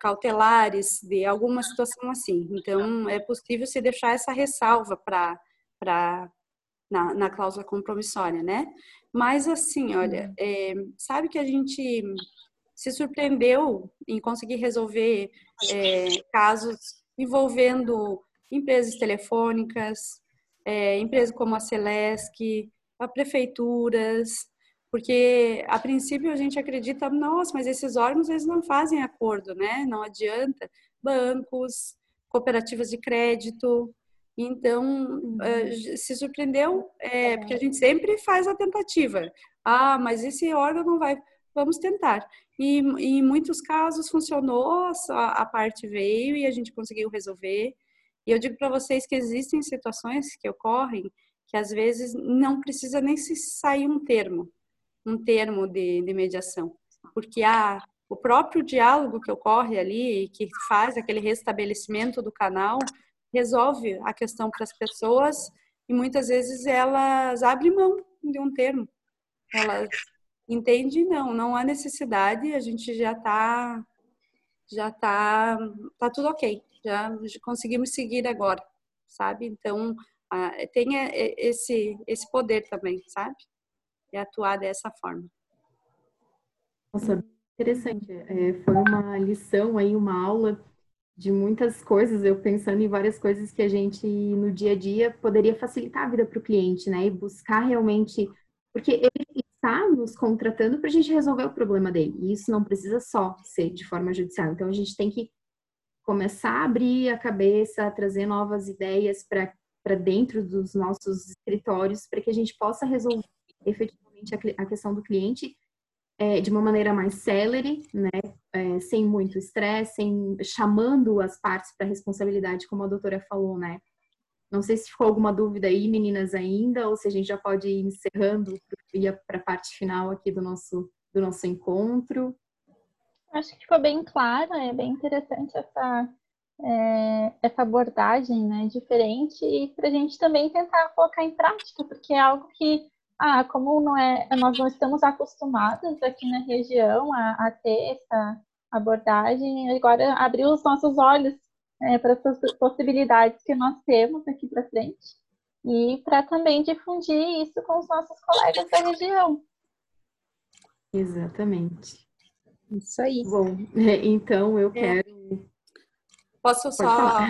cautelares de alguma situação assim. Então é possível se deixar essa ressalva para para na, na cláusula compromissória, né? Mas assim, olha, é, sabe que a gente se surpreendeu em conseguir resolver é, casos envolvendo empresas telefônicas, é, empresas como a Celesc, a prefeituras, porque a princípio a gente acredita, nossa, mas esses órgãos eles não fazem acordo, né? Não adianta. Bancos, cooperativas de crédito, então, uhum. se surpreendeu, é, porque a gente sempre faz a tentativa. Ah, mas esse órgão não vai. Vamos tentar. E, em muitos casos funcionou, a, a parte veio e a gente conseguiu resolver. E eu digo para vocês que existem situações que ocorrem que às vezes não precisa nem se sair um termo, um termo de, de mediação, porque há o próprio diálogo que ocorre ali, que faz aquele restabelecimento do canal, resolve a questão para as pessoas e muitas vezes elas abrem mão de um termo. Elas entendem, não, não há necessidade, a gente já está, já está, tá tudo ok, já conseguimos seguir agora, sabe? Então, tem esse, esse poder também, sabe? De atuar dessa forma. Nossa, interessante. É, foi uma lição aí, uma aula de muitas coisas, eu pensando em várias coisas que a gente no dia a dia poderia facilitar a vida para o cliente, né? E buscar realmente, porque ele está nos contratando para a gente resolver o problema dele. E isso não precisa só ser de forma judicial. Então a gente tem que começar a abrir a cabeça, trazer novas ideias para dentro dos nossos escritórios, para que a gente possa resolver efetivamente a, a questão do cliente é, de uma maneira mais célere, né, é, sem muito estresse, sem chamando as partes para responsabilidade, como a doutora falou, né. Não sei se ficou alguma dúvida aí, meninas, ainda, ou se a gente já pode ir encerrando para a parte final aqui do nosso, do nosso encontro. Acho que ficou bem claro, é bem interessante essa, é, essa abordagem né, diferente e para a gente também tentar colocar em prática, porque é algo que ah, como não é, nós não estamos acostumados aqui na região a, a ter essa abordagem, agora abrir os nossos olhos é, para essas possibilidades que nós temos aqui para frente e para também difundir isso com os nossos colegas da região. Exatamente. Isso aí. Bom, então eu é. quero. Posso só.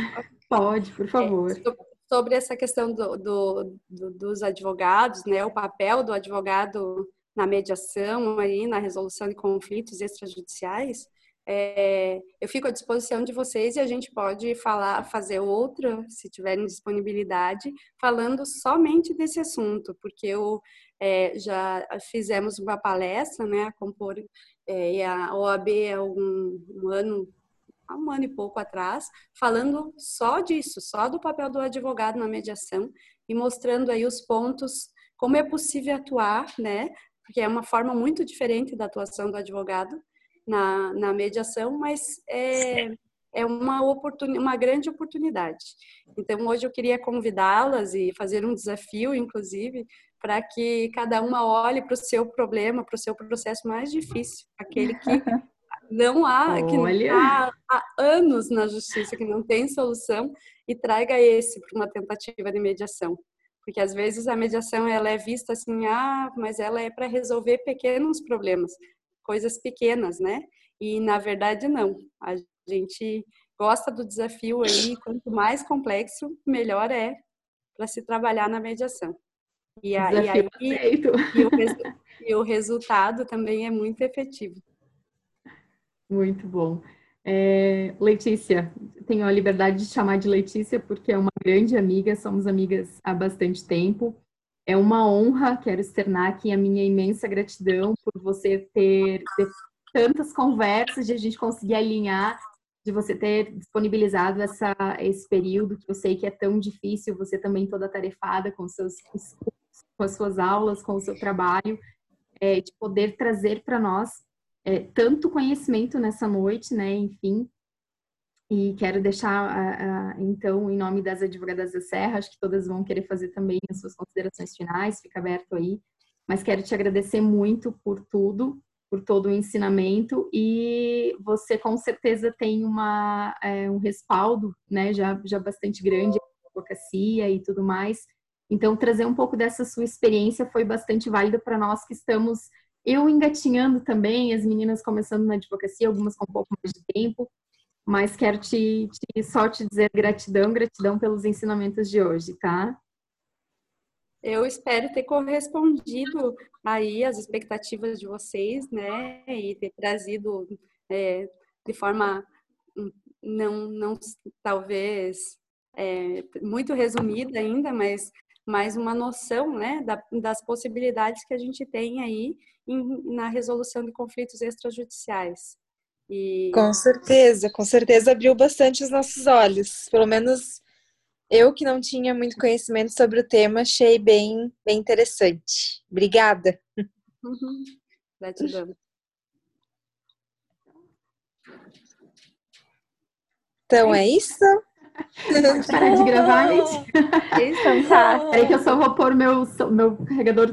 Pode, por favor. É, sobre essa questão do, do, do, dos advogados, né, o papel do advogado na mediação, aí, na resolução de conflitos extrajudiciais, é, eu fico à disposição de vocês e a gente pode falar, fazer outra, se tiverem disponibilidade, falando somente desse assunto, porque eu é, já fizemos uma palestra, né, a compor é, e a OAB há um, um ano há um ano e pouco atrás, falando só disso, só do papel do advogado na mediação e mostrando aí os pontos, como é possível atuar, né? Porque é uma forma muito diferente da atuação do advogado na, na mediação, mas é, é uma, uma grande oportunidade. Então, hoje eu queria convidá-las e fazer um desafio, inclusive, para que cada uma olhe para o seu problema, para o seu processo mais difícil, aquele que não há, Olha. que há, há anos na justiça que não tem solução e traga esse para uma tentativa de mediação. Porque às vezes a mediação ela é vista assim, ah, mas ela é para resolver pequenos problemas, coisas pequenas, né? E na verdade não. A gente gosta do desafio aí, quanto mais complexo, melhor é para se trabalhar na mediação. E, a, e aí e o, e o resultado também é muito efetivo. Muito bom. É, Letícia, tenho a liberdade de chamar de Letícia porque é uma grande amiga, somos amigas há bastante tempo. É uma honra, quero externar aqui a minha imensa gratidão por você ter, tantas conversas, de a gente conseguir alinhar, de você ter disponibilizado essa, esse período que eu sei que é tão difícil, você também toda tarefada com, seus, com as suas aulas, com o seu trabalho, é, de poder trazer para nós é, tanto conhecimento nessa noite, né? Enfim. E quero deixar, então, em nome das advogadas da Serra, acho que todas vão querer fazer também as suas considerações finais, fica aberto aí. Mas quero te agradecer muito por tudo, por todo o ensinamento e você com certeza tem uma, é, um respaldo, né, já, já bastante grande, advocacia e tudo mais. Então, trazer um pouco dessa sua experiência foi bastante válido para nós que estamos eu engatinhando também, as meninas começando na advocacia, algumas com um pouco mais de tempo, mas quero te, te, só te dizer gratidão, gratidão pelos ensinamentos de hoje, tá? Eu espero ter correspondido aí às expectativas de vocês, né, e ter trazido é, de forma hum, não, não talvez é, muito resumida ainda, mas mais uma noção né, da, das possibilidades que a gente tem aí em, na resolução de conflitos extrajudiciais. E... Com certeza, com certeza abriu bastante os nossos olhos. Pelo menos eu que não tinha muito conhecimento sobre o tema, achei bem, bem interessante. Obrigada. Uhum. Gratidão. Então é isso? Parar de gravar, gente. Então tá. Peraí que eu só vou pôr meu, meu carregador